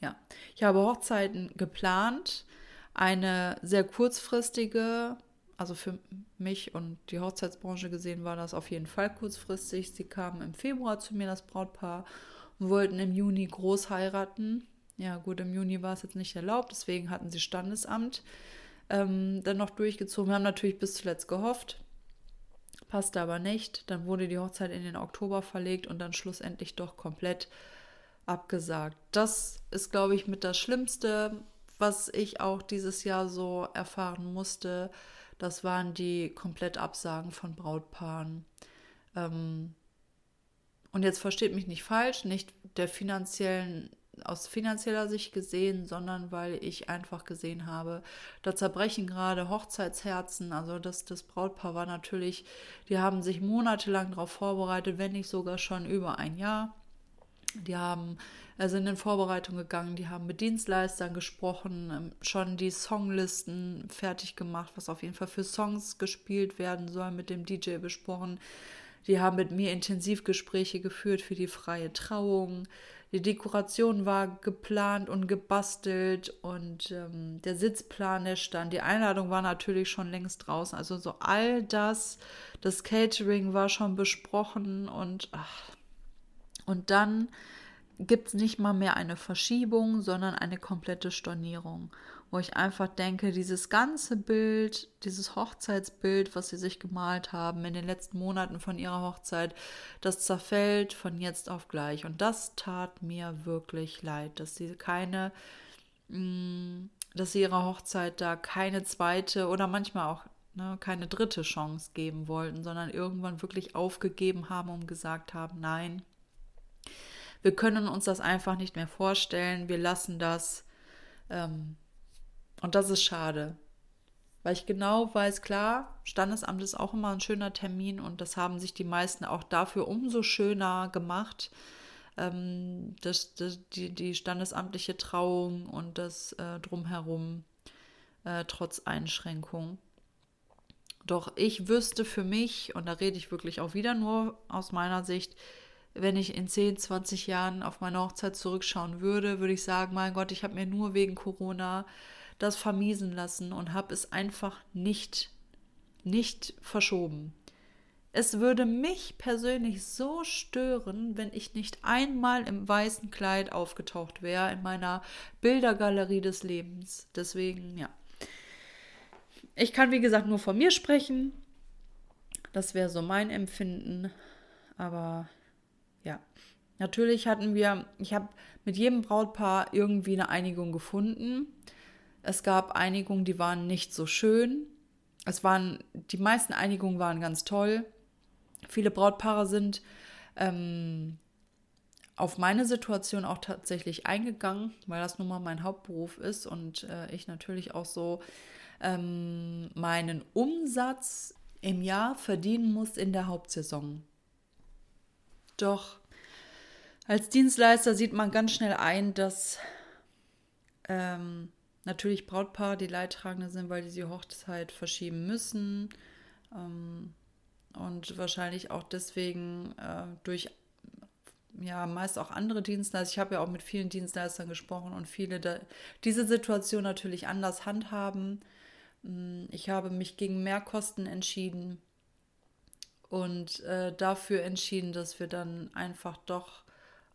Speaker 1: Ja, ich habe Hochzeiten geplant. Eine sehr kurzfristige, also für mich und die Hochzeitsbranche gesehen war das auf jeden Fall kurzfristig. Sie kamen im Februar zu mir, das Brautpaar, und wollten im Juni groß heiraten. Ja, gut, im Juni war es jetzt nicht erlaubt, deswegen hatten sie Standesamt ähm, dann noch durchgezogen. Wir haben natürlich bis zuletzt gehofft, passte aber nicht. Dann wurde die Hochzeit in den Oktober verlegt und dann schlussendlich doch komplett abgesagt. Das ist, glaube ich, mit das Schlimmste, was ich auch dieses Jahr so erfahren musste. Das waren die Komplettabsagen von Brautpaaren. Ähm, und jetzt versteht mich nicht falsch, nicht der finanziellen, aus finanzieller Sicht gesehen, sondern weil ich einfach gesehen habe, da zerbrechen gerade Hochzeitsherzen. Also das, das Brautpaar war natürlich, die haben sich monatelang darauf vorbereitet, wenn nicht sogar schon über ein Jahr. Die haben, sind in Vorbereitung gegangen, die haben mit Dienstleistern gesprochen, ähm, schon die Songlisten fertig gemacht, was auf jeden Fall für Songs gespielt werden soll, mit dem DJ besprochen. Die haben mit mir Intensivgespräche geführt für die freie Trauung. Die Dekoration war geplant und gebastelt und ähm, der Sitzplan, der stand. Die Einladung war natürlich schon längst draußen. Also so all das, das Catering war schon besprochen und ach, und dann gibt es nicht mal mehr eine Verschiebung, sondern eine komplette Stornierung, wo ich einfach denke, dieses ganze Bild, dieses Hochzeitsbild, was sie sich gemalt haben in den letzten Monaten von ihrer Hochzeit, das zerfällt von jetzt auf gleich. Und das tat mir wirklich leid, dass sie keine, mm, dass sie ihrer Hochzeit da keine zweite oder manchmal auch ne, keine dritte Chance geben wollten, sondern irgendwann wirklich aufgegeben haben und gesagt haben, nein, wir können uns das einfach nicht mehr vorstellen. Wir lassen das. Ähm, und das ist schade. Weil ich genau weiß, klar, Standesamt ist auch immer ein schöner Termin und das haben sich die meisten auch dafür umso schöner gemacht. Ähm, das, das, die, die standesamtliche Trauung und das äh, drumherum äh, trotz Einschränkung. Doch ich wüsste für mich, und da rede ich wirklich auch wieder nur aus meiner Sicht, wenn ich in 10, 20 Jahren auf meine Hochzeit zurückschauen würde, würde ich sagen, mein Gott, ich habe mir nur wegen Corona das vermiesen lassen und habe es einfach nicht, nicht verschoben. Es würde mich persönlich so stören, wenn ich nicht einmal im weißen Kleid aufgetaucht wäre in meiner Bildergalerie des Lebens. Deswegen, ja. Ich kann, wie gesagt, nur von mir sprechen. Das wäre so mein Empfinden. Aber ja. Natürlich hatten wir, ich habe mit jedem Brautpaar irgendwie eine Einigung gefunden. Es gab Einigungen, die waren nicht so schön. Es waren, die meisten Einigungen waren ganz toll. Viele Brautpaare sind ähm, auf meine Situation auch tatsächlich eingegangen, weil das nun mal mein Hauptberuf ist und äh, ich natürlich auch so ähm, meinen Umsatz im Jahr verdienen muss in der Hauptsaison. Doch als Dienstleister sieht man ganz schnell ein, dass ähm, natürlich Brautpaare die Leidtragende sind, weil die die Hochzeit verschieben müssen. Ähm, und wahrscheinlich auch deswegen äh, durch ja meist auch andere Dienstleister. Ich habe ja auch mit vielen Dienstleistern gesprochen und viele da, diese Situation natürlich anders handhaben. Ich habe mich gegen Mehrkosten entschieden und äh, dafür entschieden, dass wir dann einfach doch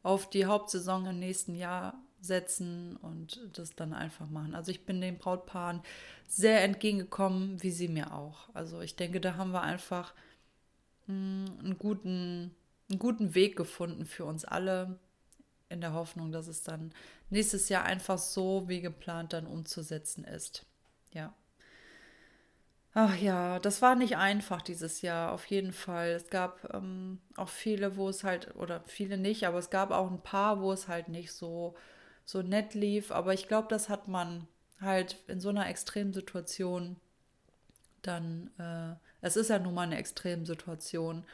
Speaker 1: auf die Hauptsaison im nächsten Jahr setzen und das dann einfach machen. Also ich bin den Brautpaaren sehr entgegengekommen, wie sie mir auch. Also ich denke, da haben wir einfach mh, mm, einen guten einen guten Weg gefunden für uns alle, in der Hoffnung, dass es dann nächstes Jahr einfach so wie geplant dann umzusetzen ist. Ja. Ach ja, das war nicht einfach dieses Jahr, auf jeden Fall. Es gab ähm, auch viele, wo es halt, oder viele nicht, aber es gab auch ein paar, wo es halt nicht so, so nett lief. Aber ich glaube, das hat man halt in so einer Extremsituation dann, äh, es ist ja nun mal eine Extremsituation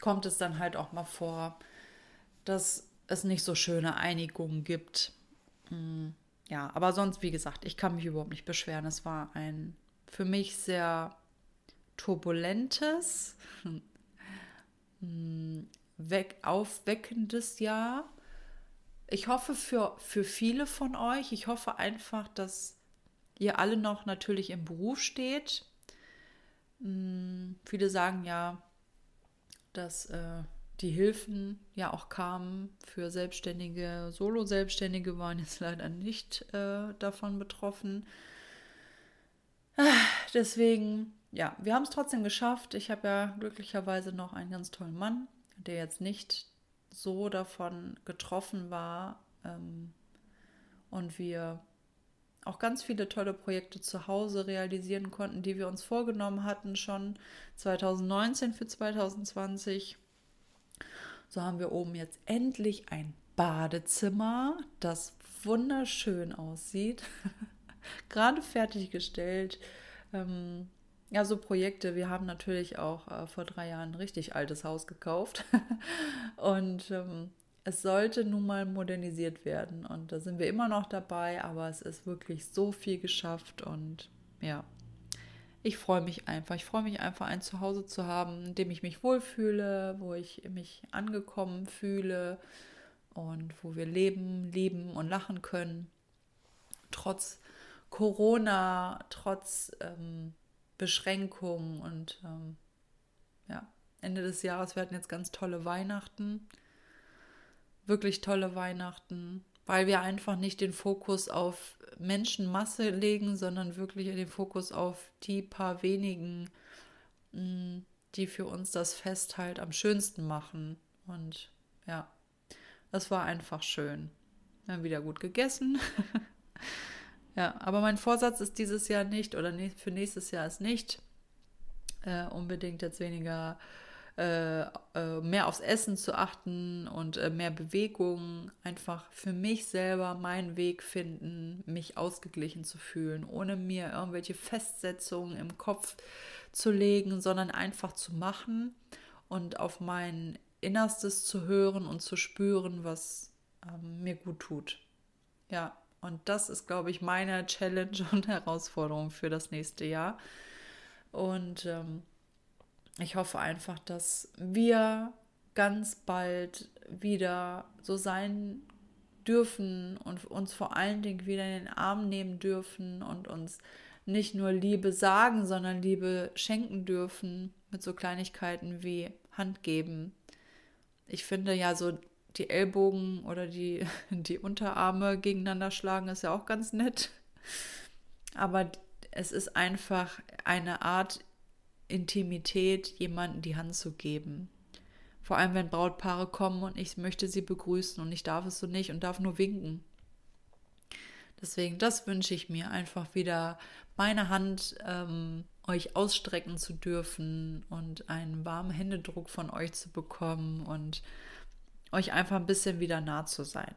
Speaker 1: kommt es dann halt auch mal vor, dass es nicht so schöne Einigungen gibt. Hm, ja, aber sonst, wie gesagt, ich kann mich überhaupt nicht beschweren. Es war ein für mich sehr turbulentes, hm, weg, aufweckendes Jahr. Ich hoffe für, für viele von euch, ich hoffe einfach, dass ihr alle noch natürlich im Beruf steht. Hm, viele sagen ja, dass äh, die Hilfen ja auch kamen für Selbstständige. Solo-Selbstständige waren jetzt leider nicht äh, davon betroffen. Ah, deswegen, ja, wir haben es trotzdem geschafft. Ich habe ja glücklicherweise noch einen ganz tollen Mann, der jetzt nicht so davon getroffen war. Ähm, und wir auch ganz viele tolle Projekte zu Hause realisieren konnten, die wir uns vorgenommen hatten, schon 2019 für 2020. So haben wir oben jetzt endlich ein Badezimmer, das wunderschön aussieht. Gerade fertiggestellt. Ähm, ja, so Projekte. Wir haben natürlich auch äh, vor drei Jahren ein richtig altes Haus gekauft. Und ähm, es sollte nun mal modernisiert werden und da sind wir immer noch dabei, aber es ist wirklich so viel geschafft und ja, ich freue mich einfach. Ich freue mich einfach, ein Zuhause zu haben, in dem ich mich wohlfühle, wo ich mich angekommen fühle und wo wir leben, lieben und lachen können. Trotz Corona, trotz ähm, Beschränkungen und ähm, ja, Ende des Jahres werden jetzt ganz tolle Weihnachten wirklich tolle Weihnachten, weil wir einfach nicht den Fokus auf Menschenmasse legen, sondern wirklich den Fokus auf die paar wenigen, mm, die für uns das Fest halt am schönsten machen. Und ja, das war einfach schön. Wir haben wieder gut gegessen. ja, aber mein Vorsatz ist dieses Jahr nicht oder für nächstes Jahr ist nicht äh, unbedingt jetzt weniger äh, äh, mehr aufs Essen zu achten und äh, mehr Bewegung, einfach für mich selber meinen Weg finden, mich ausgeglichen zu fühlen, ohne mir irgendwelche Festsetzungen im Kopf zu legen, sondern einfach zu machen und auf mein Innerstes zu hören und zu spüren, was ähm, mir gut tut. Ja, und das ist, glaube ich, meine Challenge und Herausforderung für das nächste Jahr. Und ähm, ich hoffe einfach, dass wir ganz bald wieder so sein dürfen und uns vor allen Dingen wieder in den Arm nehmen dürfen und uns nicht nur Liebe sagen, sondern Liebe schenken dürfen mit so Kleinigkeiten wie Hand geben. Ich finde ja so die Ellbogen oder die, die Unterarme gegeneinander schlagen ist ja auch ganz nett. Aber es ist einfach eine Art Intimität jemanden die Hand zu geben. Vor allem, wenn Brautpaare kommen und ich möchte sie begrüßen und ich darf es so nicht und darf nur winken. Deswegen, das wünsche ich mir einfach wieder, meine Hand ähm, euch ausstrecken zu dürfen und einen warmen Händedruck von euch zu bekommen und euch einfach ein bisschen wieder nah zu sein.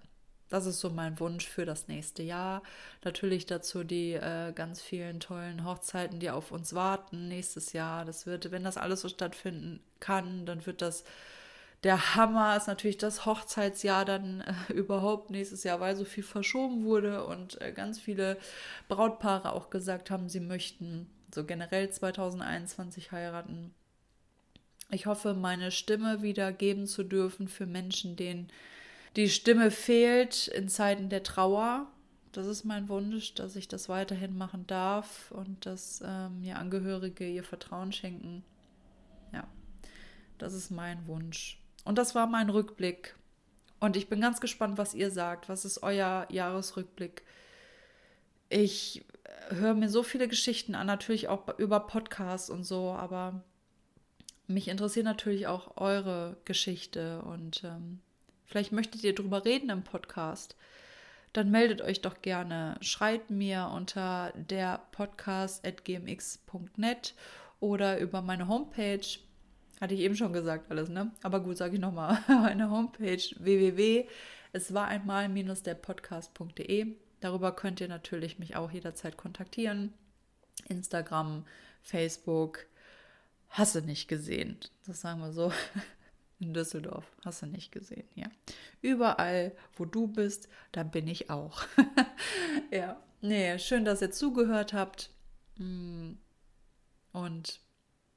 Speaker 1: Das ist so mein Wunsch für das nächste Jahr. Natürlich dazu die äh, ganz vielen tollen Hochzeiten, die auf uns warten nächstes Jahr. Das wird, wenn das alles so stattfinden kann, dann wird das der Hammer ist natürlich das Hochzeitsjahr dann äh, überhaupt nächstes Jahr, weil so viel verschoben wurde und äh, ganz viele Brautpaare auch gesagt haben, sie möchten so generell 2021 heiraten. Ich hoffe, meine Stimme wieder geben zu dürfen für Menschen, denen die Stimme fehlt in Zeiten der Trauer. Das ist mein Wunsch, dass ich das weiterhin machen darf und dass ähm, mir Angehörige ihr Vertrauen schenken. Ja, das ist mein Wunsch. Und das war mein Rückblick. Und ich bin ganz gespannt, was ihr sagt. Was ist euer Jahresrückblick? Ich höre mir so viele Geschichten an, natürlich auch über Podcasts und so, aber mich interessiert natürlich auch eure Geschichte und ähm, vielleicht möchtet ihr drüber reden im Podcast. Dann meldet euch doch gerne. Schreibt mir unter der podcast.gmx.net oder über meine Homepage hatte ich eben schon gesagt alles, ne? Aber gut, sage ich nochmal. Meine Homepage www. Es war einmal minus der Podcast.de. Darüber könnt ihr natürlich mich auch jederzeit kontaktieren. Instagram, Facebook. Hast du nicht gesehen. Das sagen wir so. In Düsseldorf. Hast du nicht gesehen, ja. Überall, wo du bist, da bin ich auch. ja. Nee, schön, dass ihr zugehört habt. Mm. Und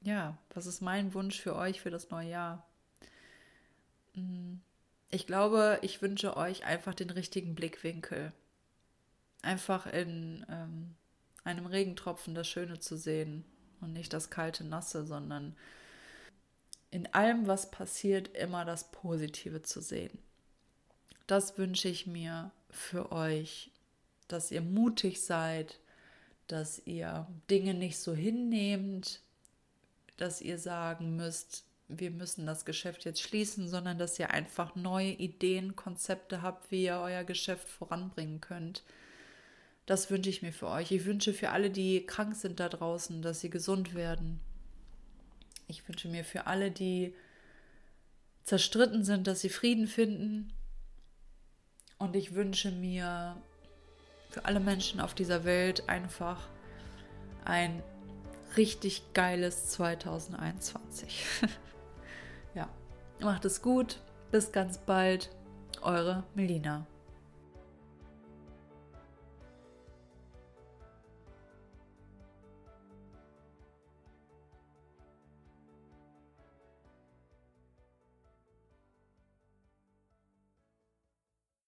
Speaker 1: ja, was ist mein Wunsch für euch für das neue Jahr? Mm, ich glaube, ich wünsche euch einfach den richtigen Blickwinkel. Einfach in ähm, einem Regentropfen das Schöne zu sehen und nicht das kalte Nasse, sondern in allem, was passiert, immer das Positive zu sehen. Das wünsche ich mir für euch, dass ihr mutig seid, dass ihr Dinge nicht so hinnehmt, dass ihr sagen müsst, wir müssen das Geschäft jetzt schließen, sondern dass ihr einfach neue Ideen, Konzepte habt, wie ihr euer Geschäft voranbringen könnt. Das wünsche ich mir für euch. Ich wünsche für alle, die krank sind da draußen, dass sie gesund werden. Ich wünsche mir für alle, die zerstritten sind, dass sie Frieden finden. Und ich wünsche mir für alle Menschen auf dieser Welt einfach ein richtig geiles 2021. ja, macht es gut. Bis ganz bald. Eure Melina.